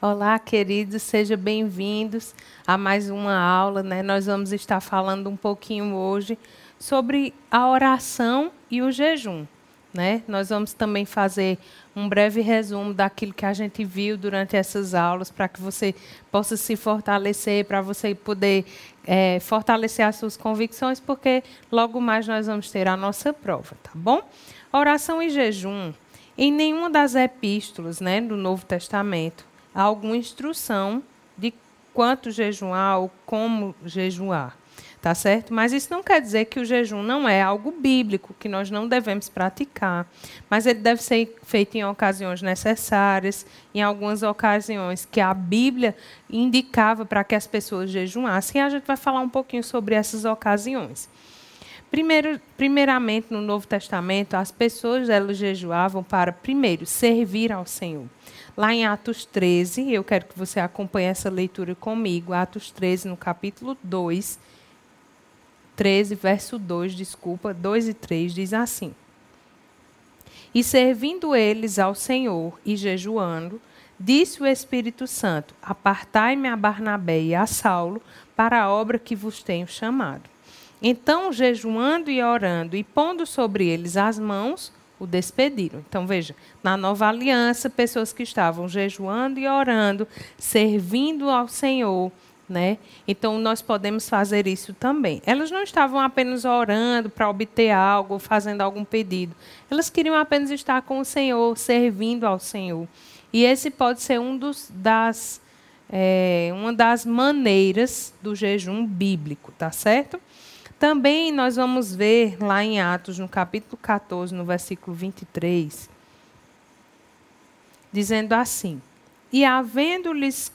Olá, queridos, sejam bem-vindos a mais uma aula. Né? Nós vamos estar falando um pouquinho hoje sobre a oração e o jejum. Né? Nós vamos também fazer um breve resumo daquilo que a gente viu durante essas aulas, para que você possa se fortalecer, para você poder é, fortalecer as suas convicções, porque logo mais nós vamos ter a nossa prova, tá bom? Oração e jejum. Em nenhuma das epístolas né, do Novo Testamento alguma instrução de quanto jejuar ou como jejuar. Tá certo? Mas isso não quer dizer que o jejum não é algo bíblico, que nós não devemos praticar. Mas ele deve ser feito em ocasiões necessárias, em algumas ocasiões que a Bíblia indicava para que as pessoas jejuassem. A gente vai falar um pouquinho sobre essas ocasiões. Primeiro, primeiramente, no Novo Testamento, as pessoas elas jejuavam para, primeiro, servir ao Senhor. Lá em Atos 13, eu quero que você acompanhe essa leitura comigo. Atos 13, no capítulo 2, 13, verso 2, desculpa, 2 e 3, diz assim: E servindo eles ao Senhor e jejuando, disse o Espírito Santo: Apartai-me a Barnabé e a Saulo para a obra que vos tenho chamado. Então, jejuando e orando e pondo sobre eles as mãos, o despediram. Então, veja, na nova aliança, pessoas que estavam jejuando e orando, servindo ao Senhor. Né? Então, nós podemos fazer isso também. Elas não estavam apenas orando para obter algo, fazendo algum pedido. Elas queriam apenas estar com o Senhor, servindo ao Senhor. E esse pode ser um dos, das, é, uma das maneiras do jejum bíblico, tá certo? Também nós vamos ver lá em Atos, no capítulo 14, no versículo 23, dizendo assim: E havendo-lhes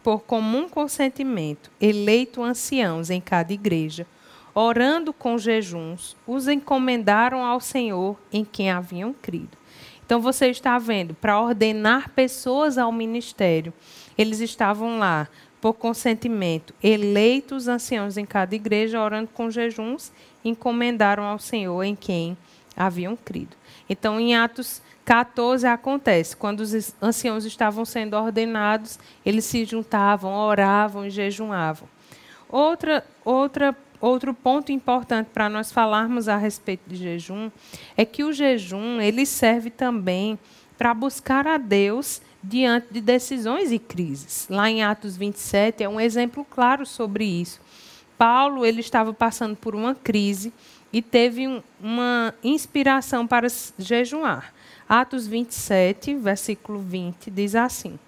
por comum consentimento eleito anciãos em cada igreja, orando com jejuns, os encomendaram ao Senhor em quem haviam crido. Então você está vendo, para ordenar pessoas ao ministério, eles estavam lá por consentimento, eleitos anciãos em cada igreja, orando com jejuns, encomendaram ao Senhor em quem haviam crido. Então, em Atos 14 acontece, quando os anciãos estavam sendo ordenados, eles se juntavam, oravam e jejuavam. Outra, outra, outro ponto importante para nós falarmos a respeito de jejum é que o jejum ele serve também para buscar a Deus diante de decisões e crises. Lá em Atos 27 é um exemplo claro sobre isso. Paulo ele estava passando por uma crise e teve um, uma inspiração para jejuar. Atos 27, versículo 20, diz assim: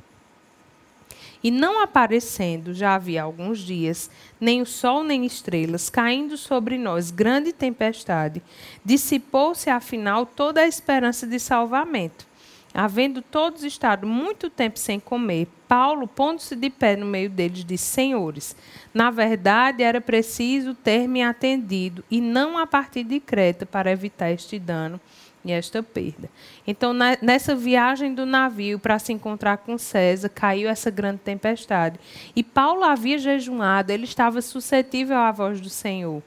E não aparecendo, já havia alguns dias, nem o sol nem estrelas, caindo sobre nós grande tempestade, dissipou-se afinal toda a esperança de salvamento. Havendo todos estado muito tempo sem comer, Paulo, pondo-se de pé no meio deles, disse: Senhores, na verdade era preciso ter me atendido e não a partir de Creta para evitar este dano e esta perda. Então, na, nessa viagem do navio para se encontrar com César, caiu essa grande tempestade. E Paulo havia jejuado, ele estava suscetível à voz do Senhor.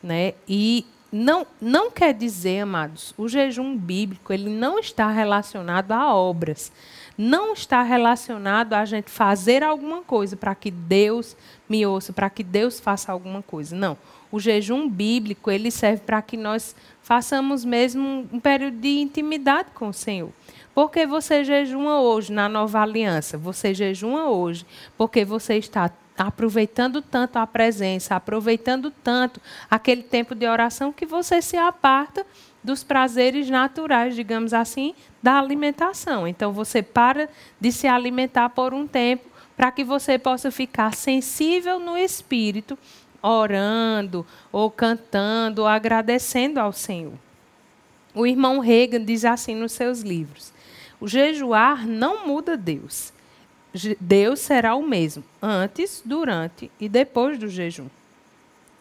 Né? E não, não quer dizer, amados, o jejum bíblico ele não está relacionado a obras. Não está relacionado a gente fazer alguma coisa para que Deus me ouça, para que Deus faça alguma coisa. Não. O jejum bíblico ele serve para que nós façamos mesmo um período de intimidade com o Senhor. Porque você jejuma hoje na nova aliança? Você jejuma hoje porque você está aproveitando tanto a presença, aproveitando tanto aquele tempo de oração que você se aparta dos prazeres naturais, digamos assim, da alimentação. Então você para de se alimentar por um tempo para que você possa ficar sensível no espírito, orando, ou cantando, ou agradecendo ao Senhor. O irmão Reagan diz assim nos seus livros: o jejuar não muda Deus. Deus será o mesmo antes, durante e depois do jejum.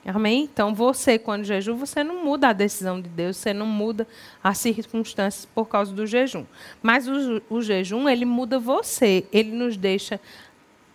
Amém? Então, você, quando jejum, você não muda a decisão de Deus, você não muda as circunstâncias por causa do jejum. Mas o, o jejum, ele muda você, ele nos deixa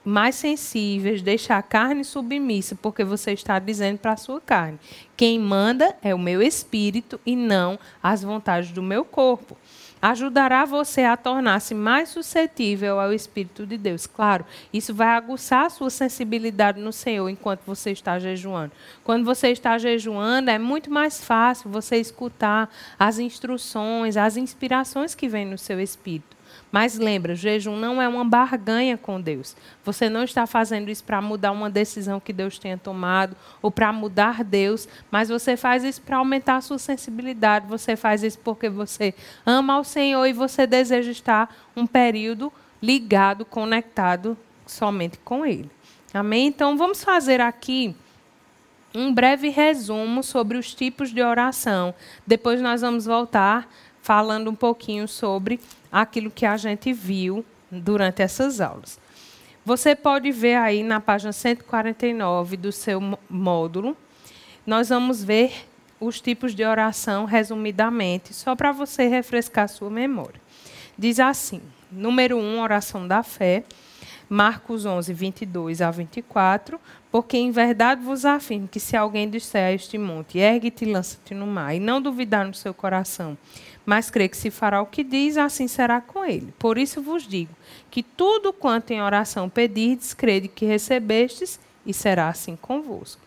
mais sensíveis, deixar a carne submissa, porque você está dizendo para a sua carne: quem manda é o meu espírito e não as vontades do meu corpo. Ajudará você a tornar-se mais suscetível ao Espírito de Deus. Claro, isso vai aguçar a sua sensibilidade no Senhor enquanto você está jejuando. Quando você está jejuando, é muito mais fácil você escutar as instruções, as inspirações que vêm no seu espírito. Mas lembra, jejum não é uma barganha com Deus. Você não está fazendo isso para mudar uma decisão que Deus tenha tomado ou para mudar Deus, mas você faz isso para aumentar a sua sensibilidade. Você faz isso porque você ama ao Senhor e você deseja estar um período ligado, conectado somente com Ele. Amém? Então vamos fazer aqui um breve resumo sobre os tipos de oração. Depois nós vamos voltar falando um pouquinho sobre aquilo que a gente viu durante essas aulas. Você pode ver aí na página 149 do seu módulo, nós vamos ver os tipos de oração resumidamente, só para você refrescar sua memória. Diz assim: número 1, um, oração da fé. Marcos 11, 22 a 24. Porque em verdade vos afirmo que se alguém disser a este monte, ergue-te e lança-te no mar, e não duvidar no seu coração, mas crê que se fará o que diz, assim será com ele. Por isso vos digo que tudo quanto em oração pedirdes, crede que recebestes, e será assim convosco.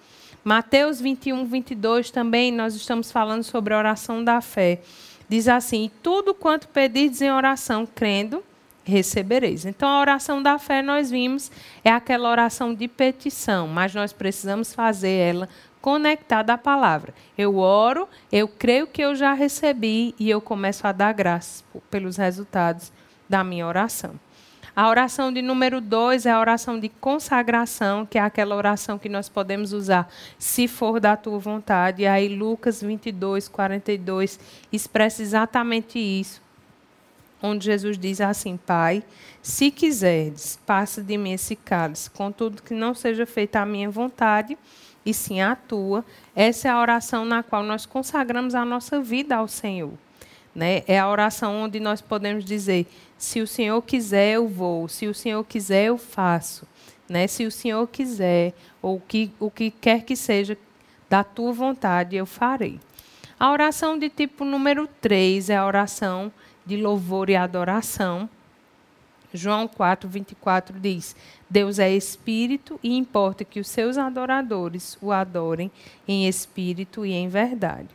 Mateus 21, 22 também, nós estamos falando sobre a oração da fé. Diz assim: tudo quanto pedirdes em oração, crendo, recebereis. Então, a oração da fé, nós vimos, é aquela oração de petição, mas nós precisamos fazer ela conectada à palavra. Eu oro, eu creio que eu já recebi e eu começo a dar graças pelos resultados da minha oração. A oração de número dois é a oração de consagração, que é aquela oração que nós podemos usar se for da tua vontade. E aí, Lucas 22, 42 expressa exatamente isso, onde Jesus diz assim: Pai, se quiseres, passa de mim esse cálice, contudo que não seja feita a minha vontade, e sim a tua. Essa é a oração na qual nós consagramos a nossa vida ao Senhor. Né? É a oração onde nós podemos dizer: se o Senhor quiser, eu vou, se o Senhor quiser, eu faço. Né? Se o Senhor quiser, ou que, o que quer que seja da tua vontade, eu farei. A oração de tipo número 3 é a oração de louvor e adoração. João 4, 24 diz: Deus é espírito e importa que os seus adoradores o adorem em espírito e em verdade.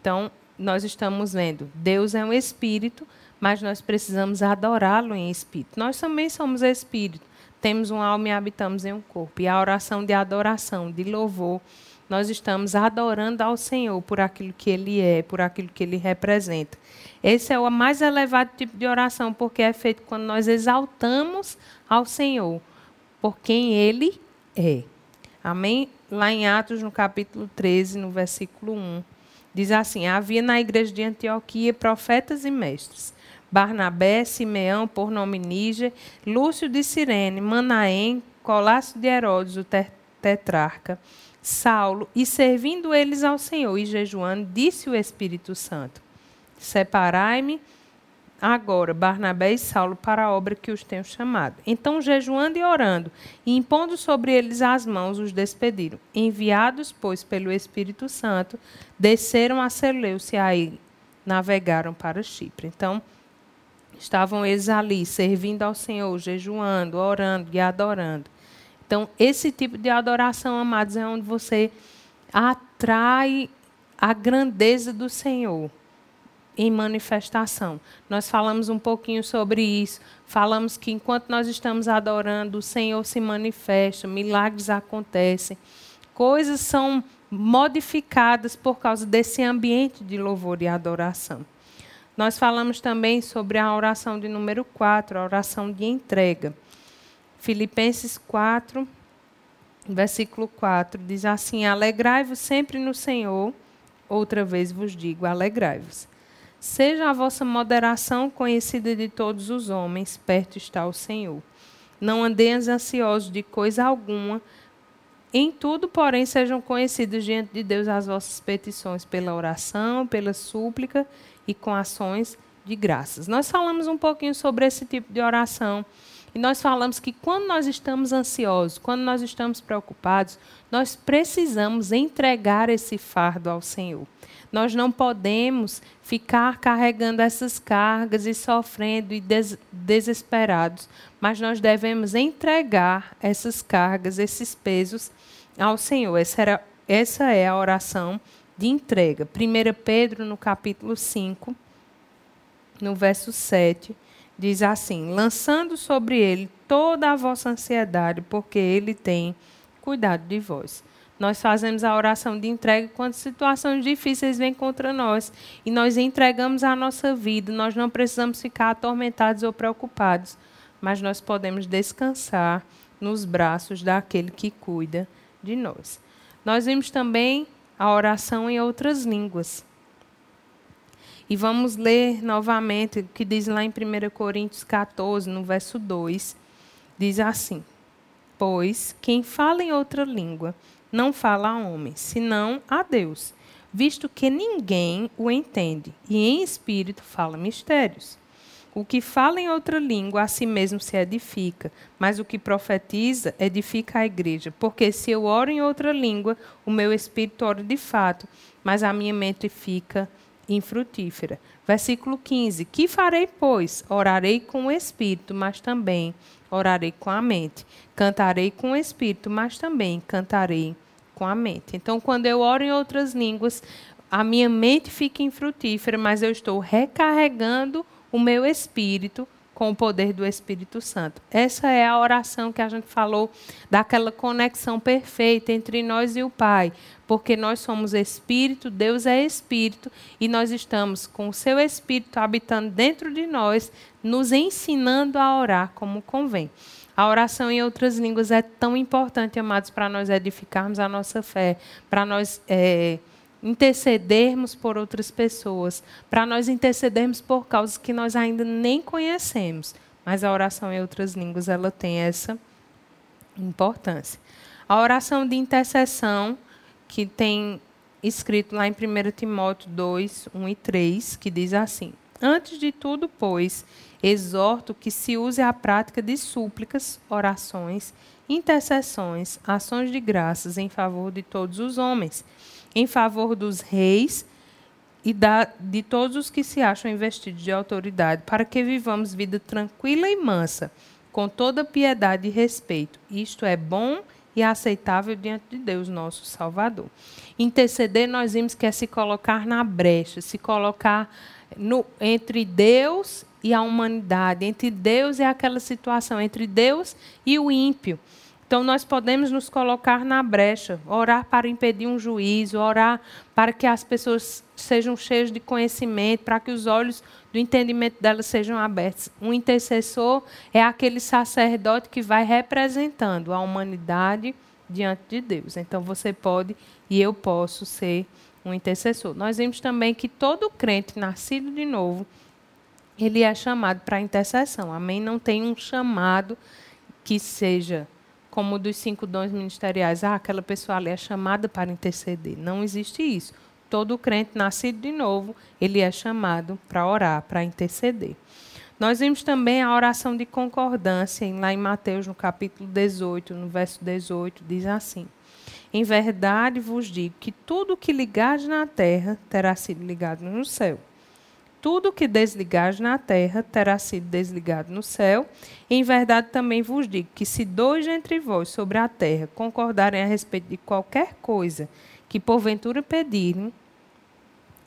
Então, nós estamos vendo, Deus é um espírito, mas nós precisamos adorá-lo em espírito. Nós também somos espírito, temos uma alma e habitamos em um corpo. E a oração de adoração, de louvor, nós estamos adorando ao Senhor por aquilo que Ele é, por aquilo que Ele representa. Esse é o mais elevado tipo de oração, porque é feito quando nós exaltamos ao Senhor por quem Ele é. Amém? Lá em Atos, no capítulo 13, no versículo 1, diz assim: Havia na igreja de Antioquia profetas e mestres. Barnabé, Simeão, por nome Níger, Lúcio de Cirene, Manaém, Colácio de Herodes, o tetrarca, Saulo, e servindo eles ao Senhor e jejuando, disse o Espírito Santo: Separai-me agora Barnabé e Saulo para a obra que os tenho chamado. Então, jejuando e orando, e impondo sobre eles as mãos, os despediram. Enviados, pois, pelo Espírito Santo, desceram a Seleucia e aí navegaram para Chipre. Então, estavam eles ali, servindo ao Senhor, jejuando, orando e adorando. Então, esse tipo de adoração, amados, é onde você atrai a grandeza do Senhor em manifestação. Nós falamos um pouquinho sobre isso. Falamos que enquanto nós estamos adorando, o Senhor se manifesta, milagres acontecem, coisas são modificadas por causa desse ambiente de louvor e adoração. Nós falamos também sobre a oração de número 4, a oração de entrega. Filipenses 4, versículo 4, diz assim: Alegrai-vos sempre no Senhor. Outra vez vos digo: alegrai-vos. Seja a vossa moderação conhecida de todos os homens, perto está o Senhor. Não andeis ansiosos de coisa alguma. Em tudo, porém, sejam conhecidas diante de Deus as vossas petições pela oração, pela súplica e com ações de graças. Nós falamos um pouquinho sobre esse tipo de oração E nós falamos que quando nós estamos ansiosos, quando nós estamos preocupados, nós precisamos entregar esse fardo ao Senhor. Nós não podemos ficar carregando essas cargas e sofrendo e des desesperados, mas nós devemos entregar essas cargas, esses pesos ao Senhor. Essa, era, essa é a oração de entrega. 1 Pedro, no capítulo 5, no verso 7, diz assim: lançando sobre ele toda a vossa ansiedade, porque ele tem cuidado de vós. Nós fazemos a oração de entrega quando situações difíceis vêm contra nós e nós entregamos a nossa vida. Nós não precisamos ficar atormentados ou preocupados, mas nós podemos descansar nos braços daquele que cuida de nós. Nós vimos também a oração em outras línguas. E vamos ler novamente o que diz lá em 1 Coríntios 14, no verso 2. Diz assim: Pois quem fala em outra língua não fala a homem, senão a Deus, visto que ninguém o entende, e em espírito fala mistérios. O que fala em outra língua a si mesmo se edifica, mas o que profetiza edifica a igreja. Porque se eu oro em outra língua, o meu espírito ora de fato, mas a minha mente fica infrutífera. Versículo 15: Que farei, pois? Orarei com o espírito, mas também orarei com a mente. Cantarei com o espírito, mas também cantarei com a mente. Então, quando eu oro em outras línguas, a minha mente fica infrutífera, mas eu estou recarregando o meu espírito com o poder do Espírito Santo. Essa é a oração que a gente falou daquela conexão perfeita entre nós e o Pai, porque nós somos espírito, Deus é espírito e nós estamos com o seu espírito habitando dentro de nós, nos ensinando a orar como convém. A oração em outras línguas é tão importante, amados, para nós edificarmos a nossa fé, para nós é, intercedermos por outras pessoas, para nós intercedermos por causas que nós ainda nem conhecemos. Mas a oração em outras línguas ela tem essa importância. A oração de intercessão, que tem escrito lá em 1 Timóteo 2, 1 e 3, que diz assim: Antes de tudo, pois, exorto que se use a prática de súplicas, orações, intercessões, ações de graças em favor de todos os homens em favor dos reis e da, de todos os que se acham investidos de autoridade, para que vivamos vida tranquila e mansa, com toda piedade e respeito. Isto é bom e aceitável diante de Deus, nosso Salvador. Interceder, nós vimos que é se colocar na brecha, se colocar no, entre Deus e a humanidade, entre Deus e aquela situação, entre Deus e o ímpio. Então, nós podemos nos colocar na brecha, orar para impedir um juízo, orar para que as pessoas sejam cheias de conhecimento, para que os olhos do entendimento delas sejam abertos. Um intercessor é aquele sacerdote que vai representando a humanidade diante de Deus. Então, você pode e eu posso ser um intercessor. Nós vimos também que todo crente nascido de novo, ele é chamado para intercessão. Amém? Não tem um chamado que seja como dos cinco dons ministeriais, ah, aquela pessoa ali é chamada para interceder. Não existe isso. Todo crente nascido de novo, ele é chamado para orar, para interceder. Nós vimos também a oração de concordância, lá em Mateus, no capítulo 18, no verso 18, diz assim: Em verdade vos digo que tudo que ligares na terra terá sido ligado no céu tudo que desligares na terra terá sido desligado no céu. Em verdade também vos digo que se dois entre vós sobre a terra concordarem a respeito de qualquer coisa que porventura pedirem,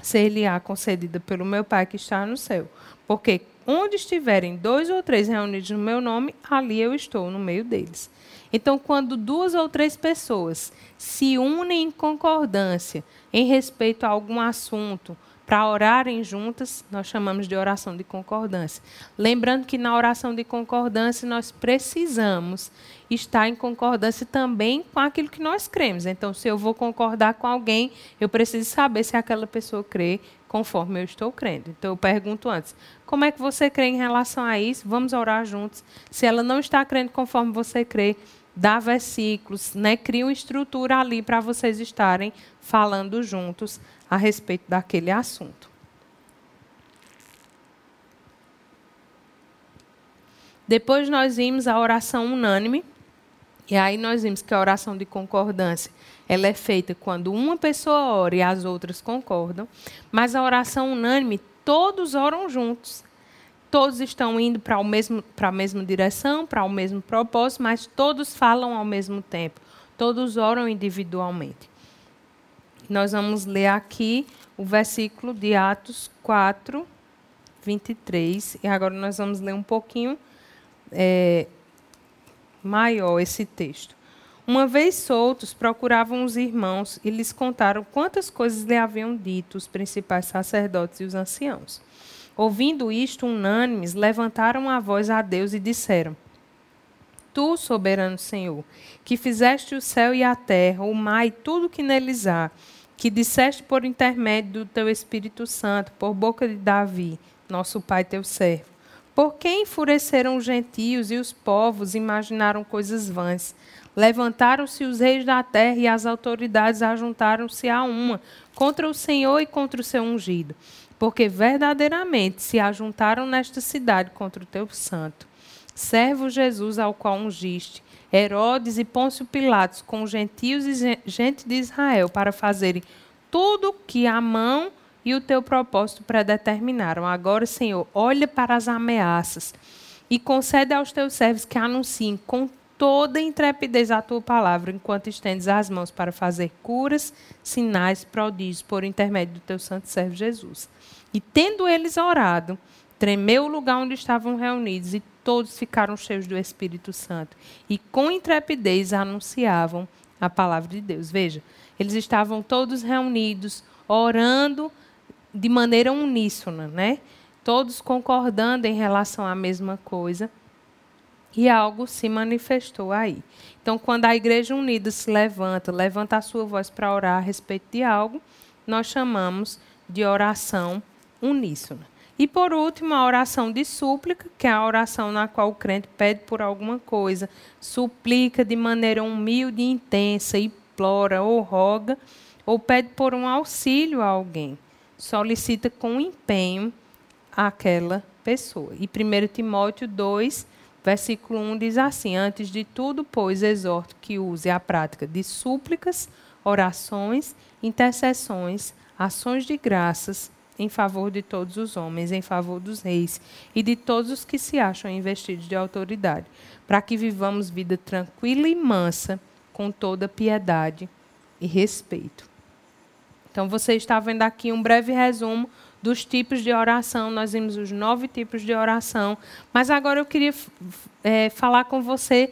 ser-lhe-á concedida pelo meu Pai que está no céu. Porque onde estiverem dois ou três reunidos no meu nome, ali eu estou no meio deles. Então, quando duas ou três pessoas se unem em concordância em respeito a algum assunto, para orarem juntas, nós chamamos de oração de concordância. Lembrando que na oração de concordância nós precisamos estar em concordância também com aquilo que nós cremos. Então, se eu vou concordar com alguém, eu preciso saber se aquela pessoa crê conforme eu estou crendo. Então, eu pergunto antes: como é que você crê em relação a isso? Vamos orar juntos. Se ela não está crendo conforme você crê, dá versículos, né? cria uma estrutura ali para vocês estarem falando juntos a respeito daquele assunto. Depois nós vimos a oração unânime, e aí nós vimos que a oração de concordância ela é feita quando uma pessoa ora e as outras concordam, mas a oração unânime, todos oram juntos. Todos estão indo para a mesma direção, para o mesmo propósito, mas todos falam ao mesmo tempo. Todos oram individualmente. Nós vamos ler aqui o versículo de Atos 4, 23. E agora nós vamos ler um pouquinho é, maior esse texto. Uma vez soltos, procuravam os irmãos e lhes contaram quantas coisas lhe haviam dito os principais sacerdotes e os anciãos. Ouvindo isto, unânimes, levantaram a voz a Deus e disseram: Tu, soberano Senhor, que fizeste o céu e a terra, o mar e tudo que neles há, que disseste por intermédio do teu Espírito Santo, por boca de Davi, nosso pai teu servo. Por que enfureceram os gentios e os povos imaginaram coisas vãs? Levantaram-se os reis da terra e as autoridades ajuntaram-se a uma contra o Senhor e contra o seu ungido, porque verdadeiramente se ajuntaram nesta cidade contra o teu santo. Servo Jesus ao qual ungiste, Herodes e Pôncio Pilatos com os gentios e gente de Israel para fazerem tudo que a mão e o teu propósito predeterminaram. Agora, Senhor, olha para as ameaças e concede aos teus servos que anunciem com toda intrepidez a tua palavra, enquanto estendes as mãos para fazer curas, sinais, prodígios, por intermédio do teu santo servo Jesus. E tendo eles orado, tremeu o lugar onde estavam reunidos, e todos ficaram cheios do Espírito Santo, e com intrepidez anunciavam a palavra de Deus. Veja, eles estavam todos reunidos, orando de maneira uníssona, né? Todos concordando em relação à mesma coisa e algo se manifestou aí. Então, quando a igreja unida se levanta, levanta a sua voz para orar a respeito de algo, nós chamamos de oração uníssona. E por último, a oração de súplica, que é a oração na qual o crente pede por alguma coisa, suplica de maneira humilde e intensa, implora ou roga, ou pede por um auxílio a alguém, solicita com empenho aquela pessoa. E 1 Timóteo 2, Versículo 1 diz assim: Antes de tudo, pois, exorto que use a prática de súplicas, orações, intercessões, ações de graças em favor de todos os homens, em favor dos reis e de todos os que se acham investidos de autoridade, para que vivamos vida tranquila e mansa, com toda piedade e respeito. Então, você está vendo aqui um breve resumo dos tipos de oração. Nós vimos os nove tipos de oração. Mas agora eu queria é, falar com você,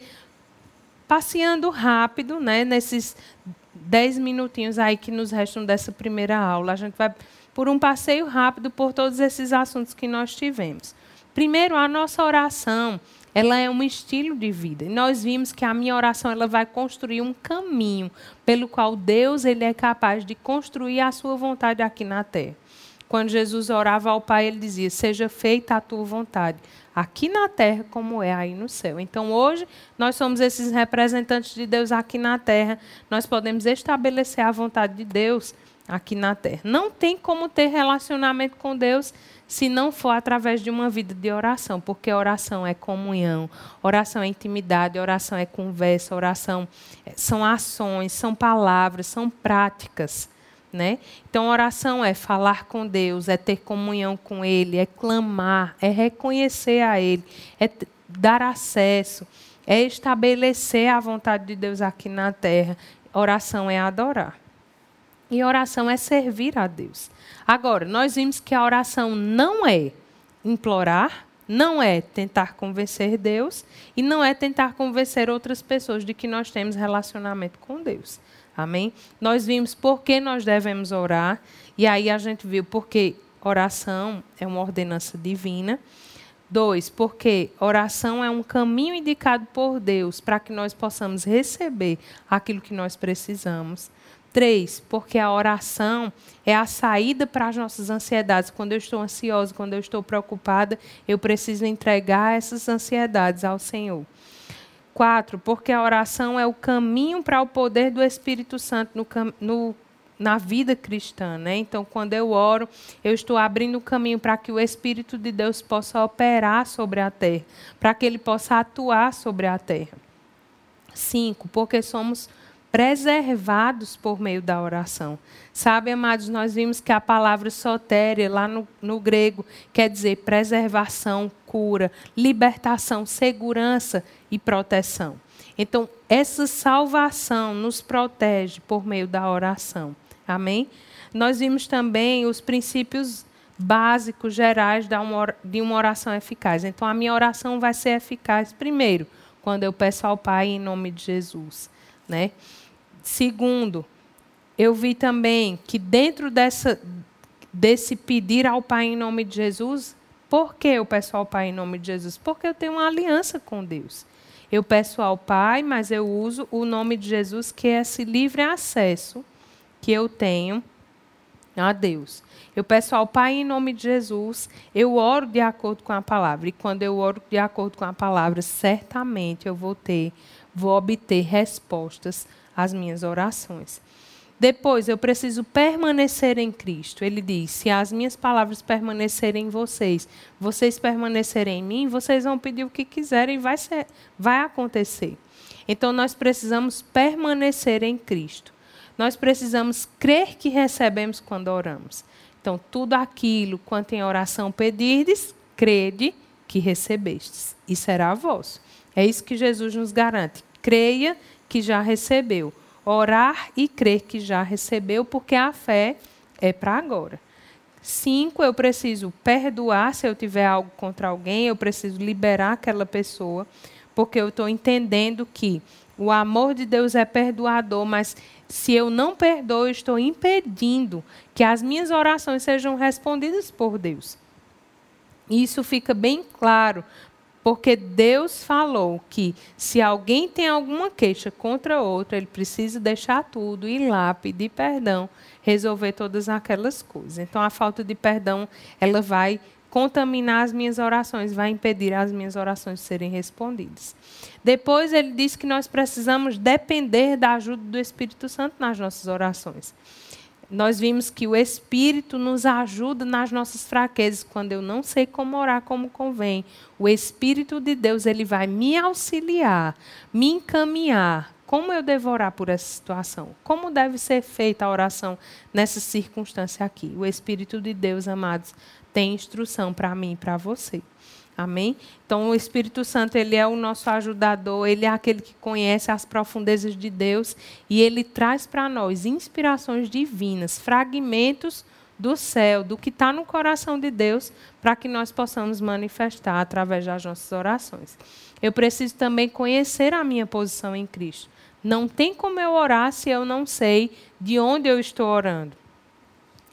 passeando rápido, né, nesses dez minutinhos aí que nos restam dessa primeira aula. A gente vai por um passeio rápido por todos esses assuntos que nós tivemos. Primeiro, a nossa oração, ela é um estilo de vida. E nós vimos que a minha oração ela vai construir um caminho pelo qual Deus ele é capaz de construir a sua vontade aqui na terra. Quando Jesus orava ao Pai, ele dizia: Seja feita a tua vontade, aqui na terra como é aí no céu. Então, hoje, nós somos esses representantes de Deus aqui na terra. Nós podemos estabelecer a vontade de Deus aqui na terra. Não tem como ter relacionamento com Deus se não for através de uma vida de oração, porque oração é comunhão, oração é intimidade, oração é conversa, oração é, são ações, são palavras, são práticas. Né? Então, oração é falar com Deus, é ter comunhão com Ele, é clamar, é reconhecer a Ele, é dar acesso, é estabelecer a vontade de Deus aqui na terra. Oração é adorar. E oração é servir a Deus. Agora, nós vimos que a oração não é implorar, não é tentar convencer Deus e não é tentar convencer outras pessoas de que nós temos relacionamento com Deus. Amém? Nós vimos por que nós devemos orar, e aí a gente viu porque oração é uma ordenança divina. Dois, porque oração é um caminho indicado por Deus para que nós possamos receber aquilo que nós precisamos. Três, porque a oração é a saída para as nossas ansiedades. Quando eu estou ansiosa, quando eu estou preocupada, eu preciso entregar essas ansiedades ao Senhor. Quatro, porque a oração é o caminho para o poder do Espírito Santo no, no na vida cristã, né? Então, quando eu oro, eu estou abrindo o caminho para que o Espírito de Deus possa operar sobre a terra, para que ele possa atuar sobre a terra. Cinco, porque somos preservados por meio da oração. Sabe, amados, nós vimos que a palavra sotéria, lá no, no grego, quer dizer preservação, cura, libertação, segurança e proteção. Então, essa salvação nos protege por meio da oração. Amém? Nós vimos também os princípios básicos, gerais de uma oração eficaz. Então, a minha oração vai ser eficaz, primeiro, quando eu peço ao Pai em nome de Jesus. Né? Segundo, eu vi também que dentro dessa, desse pedir ao Pai em nome de Jesus, por que eu peço ao Pai em nome de Jesus? Porque eu tenho uma aliança com Deus. Eu peço ao Pai, mas eu uso o nome de Jesus, que é esse livre acesso que eu tenho a Deus. Eu peço ao Pai em nome de Jesus, eu oro de acordo com a palavra. E quando eu oro de acordo com a palavra, certamente eu vou ter, vou obter respostas às minhas orações. Depois, eu preciso permanecer em Cristo. Ele diz: se as minhas palavras permanecerem em vocês, vocês permanecerem em mim, vocês vão pedir o que quiserem, vai, ser, vai acontecer. Então, nós precisamos permanecer em Cristo. Nós precisamos crer que recebemos quando oramos. Então, tudo aquilo quanto em oração pedirdes, crede que recebestes, e será vosso. É isso que Jesus nos garante. Creia que já recebeu. Orar e crer que já recebeu, porque a fé é para agora. Cinco, eu preciso perdoar se eu tiver algo contra alguém, eu preciso liberar aquela pessoa, porque eu estou entendendo que o amor de Deus é perdoador, mas se eu não perdoo, eu estou impedindo que as minhas orações sejam respondidas por Deus. Isso fica bem claro porque Deus falou que se alguém tem alguma queixa contra outro, ele precisa deixar tudo, ir lá, pedir perdão, resolver todas aquelas coisas. Então a falta de perdão, ela vai contaminar as minhas orações, vai impedir as minhas orações de serem respondidas. Depois ele diz que nós precisamos depender da ajuda do Espírito Santo nas nossas orações nós vimos que o Espírito nos ajuda nas nossas fraquezas, quando eu não sei como orar como convém. O Espírito de Deus, ele vai me auxiliar, me encaminhar. Como eu devo orar por essa situação? Como deve ser feita a oração nessa circunstância aqui? O Espírito de Deus, amados, tem instrução para mim e para você. Amém? Então, o Espírito Santo, ele é o nosso ajudador, ele é aquele que conhece as profundezas de Deus e ele traz para nós inspirações divinas, fragmentos do céu, do que está no coração de Deus, para que nós possamos manifestar através das nossas orações. Eu preciso também conhecer a minha posição em Cristo. Não tem como eu orar se eu não sei de onde eu estou orando.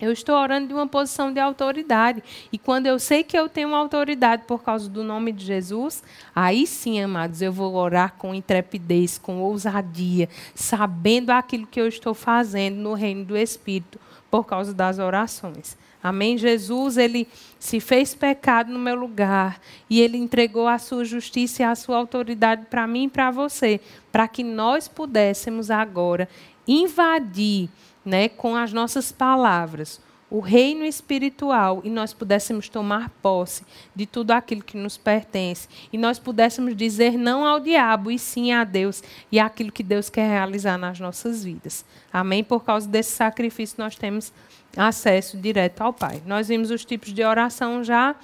Eu estou orando de uma posição de autoridade. E quando eu sei que eu tenho autoridade por causa do nome de Jesus, aí sim, amados, eu vou orar com intrepidez, com ousadia, sabendo aquilo que eu estou fazendo no reino do Espírito por causa das orações. Amém? Jesus, ele se fez pecado no meu lugar e ele entregou a sua justiça e a sua autoridade para mim e para você, para que nós pudéssemos agora invadir né, com as nossas palavras o reino espiritual e nós pudéssemos tomar posse de tudo aquilo que nos pertence e nós pudéssemos dizer não ao diabo e sim a Deus e aquilo que Deus quer realizar nas nossas vidas. Amém? Por causa desse sacrifício nós temos acesso direto ao Pai. Nós vimos os tipos de oração já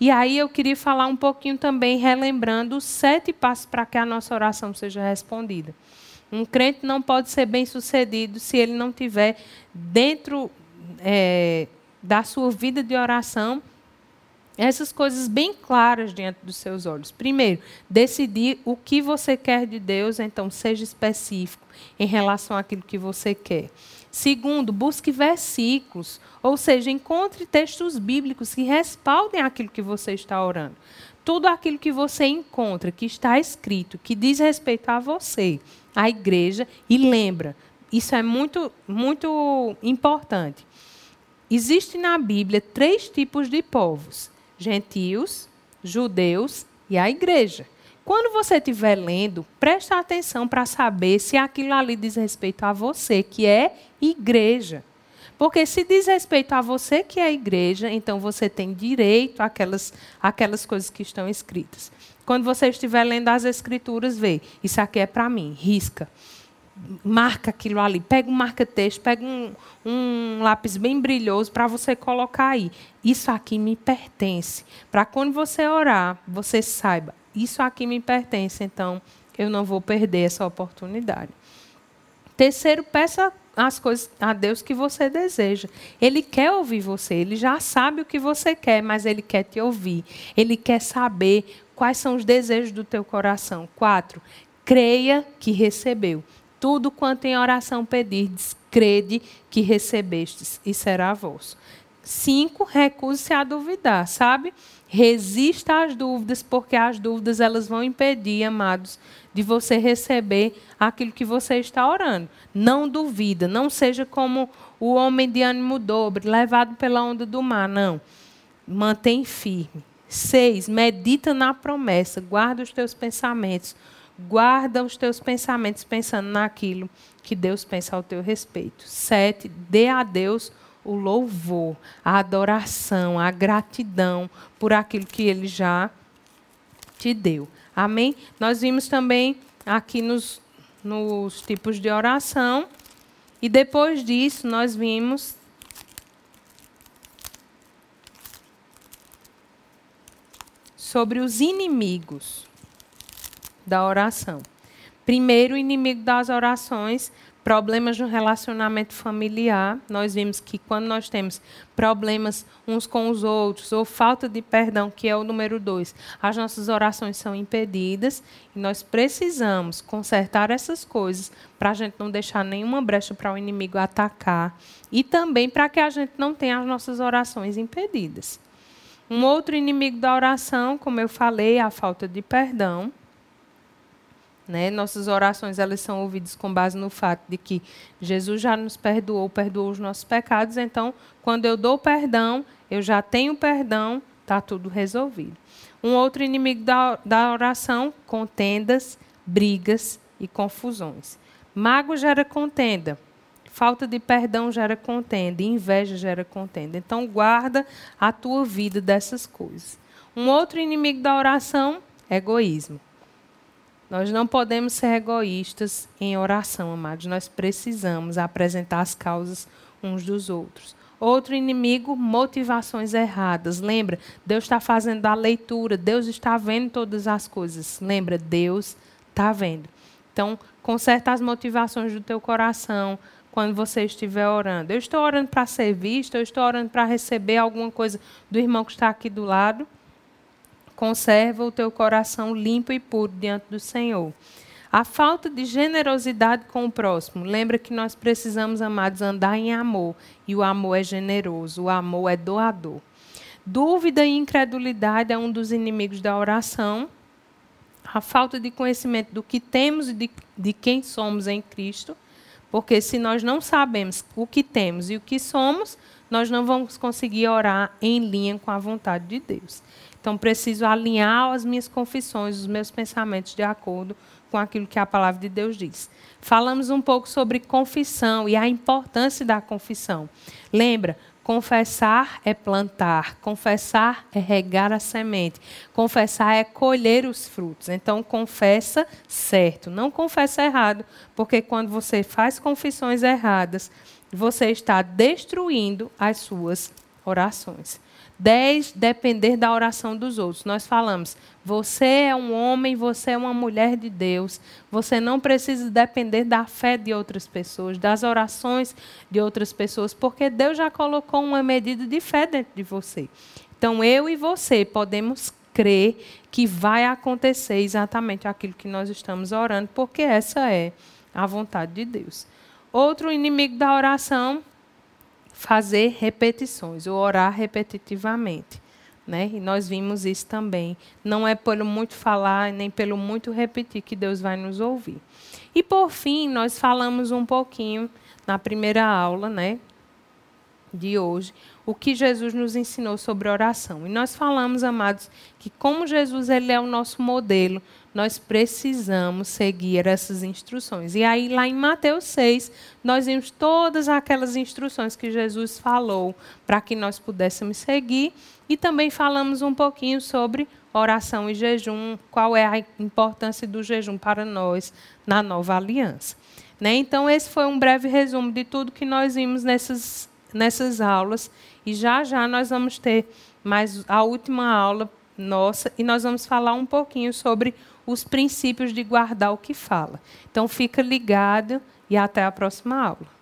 e aí eu queria falar um pouquinho também relembrando os sete passos para que a nossa oração seja respondida. Um crente não pode ser bem sucedido se ele não tiver dentro é, da sua vida de oração essas coisas bem claras diante dos seus olhos. Primeiro, decidir o que você quer de Deus, então seja específico em relação àquilo que você quer. Segundo, busque versículos, ou seja, encontre textos bíblicos que respaldem aquilo que você está orando. Tudo aquilo que você encontra, que está escrito, que diz respeito a você, a igreja, e lembra, isso é muito, muito importante. Existem na Bíblia três tipos de povos: gentios, judeus e a igreja. Quando você estiver lendo, preste atenção para saber se aquilo ali diz respeito a você, que é igreja. Porque se diz respeito a você que é igreja, então você tem direito àquelas, àquelas coisas que estão escritas. Quando você estiver lendo as escrituras, vê, isso aqui é para mim, risca. Marca aquilo ali, pega um marca-texto, pega um, um lápis bem brilhoso para você colocar aí. Isso aqui me pertence. Para quando você orar, você saiba, isso aqui me pertence, então eu não vou perder essa oportunidade. Terceiro, peça as coisas a Deus que você deseja. Ele quer ouvir você, ele já sabe o que você quer, mas ele quer te ouvir. Ele quer saber quais são os desejos do teu coração. Quatro, creia que recebeu. Tudo quanto em oração pedirdes, crede que recebestes e será vosso. Cinco, recuse-se a duvidar, sabe? Resista às dúvidas, porque as dúvidas elas vão impedir, amados, de você receber aquilo que você está orando. Não duvida, não seja como o homem de ânimo dobre, levado pela onda do mar, não. Mantém firme. Seis, medita na promessa, guarda os teus pensamentos, guarda os teus pensamentos pensando naquilo que Deus pensa ao teu respeito. Sete, dê a Deus o louvor, a adoração, a gratidão por aquilo que ele já te deu. Amém? Nós vimos também aqui nos, nos tipos de oração. E depois disso, nós vimos sobre os inimigos da oração. Primeiro, inimigo das orações problemas no relacionamento familiar. Nós vimos que quando nós temos problemas uns com os outros, ou falta de perdão, que é o número dois, as nossas orações são impedidas e nós precisamos consertar essas coisas para a gente não deixar nenhuma brecha para o inimigo atacar e também para que a gente não tenha as nossas orações impedidas. Um outro inimigo da oração, como eu falei, é a falta de perdão. Né? Nossas orações elas são ouvidas com base no fato de que Jesus já nos perdoou, perdoou os nossos pecados. Então, quando eu dou perdão, eu já tenho perdão, está tudo resolvido. Um outro inimigo da, da oração, contendas, brigas e confusões. Mago gera contenda. Falta de perdão gera contenda, inveja gera contenda. Então, guarda a tua vida dessas coisas. Um outro inimigo da oração, egoísmo. Nós não podemos ser egoístas em oração, amados. Nós precisamos apresentar as causas uns dos outros. Outro inimigo, motivações erradas. Lembra, Deus está fazendo a leitura, Deus está vendo todas as coisas. Lembra, Deus está vendo. Então, conserta as motivações do teu coração quando você estiver orando. Eu estou orando para ser visto, eu estou orando para receber alguma coisa do irmão que está aqui do lado conserva o teu coração limpo e puro diante do Senhor. A falta de generosidade com o próximo. Lembra que nós precisamos, amados, andar em amor. E o amor é generoso, o amor é doador. Dúvida e incredulidade é um dos inimigos da oração. A falta de conhecimento do que temos e de, de quem somos em Cristo. Porque se nós não sabemos o que temos e o que somos, nós não vamos conseguir orar em linha com a vontade de Deus. Então, preciso alinhar as minhas confissões, os meus pensamentos de acordo com aquilo que a palavra de Deus diz. Falamos um pouco sobre confissão e a importância da confissão. Lembra, confessar é plantar, confessar é regar a semente, confessar é colher os frutos. Então, confessa certo, não confessa errado, porque quando você faz confissões erradas, você está destruindo as suas orações. 10, depender da oração dos outros. Nós falamos, você é um homem, você é uma mulher de Deus. Você não precisa depender da fé de outras pessoas, das orações de outras pessoas, porque Deus já colocou uma medida de fé dentro de você. Então, eu e você podemos crer que vai acontecer exatamente aquilo que nós estamos orando, porque essa é a vontade de Deus. Outro inimigo da oração fazer repetições, ou orar repetitivamente. Né? E nós vimos isso também. Não é pelo muito falar, nem pelo muito repetir que Deus vai nos ouvir. E por fim, nós falamos um pouquinho na primeira aula, né? De hoje, o que Jesus nos ensinou sobre oração. E nós falamos, amados, que como Jesus ele é o nosso modelo, nós precisamos seguir essas instruções. E aí, lá em Mateus 6, nós vimos todas aquelas instruções que Jesus falou para que nós pudéssemos seguir. E também falamos um pouquinho sobre oração e jejum, qual é a importância do jejum para nós na nova aliança. Né? Então, esse foi um breve resumo de tudo que nós vimos nessas, nessas aulas. E já já nós vamos ter mais a última aula nossa e nós vamos falar um pouquinho sobre os princípios de guardar o que fala. Então, fica ligado e até a próxima aula.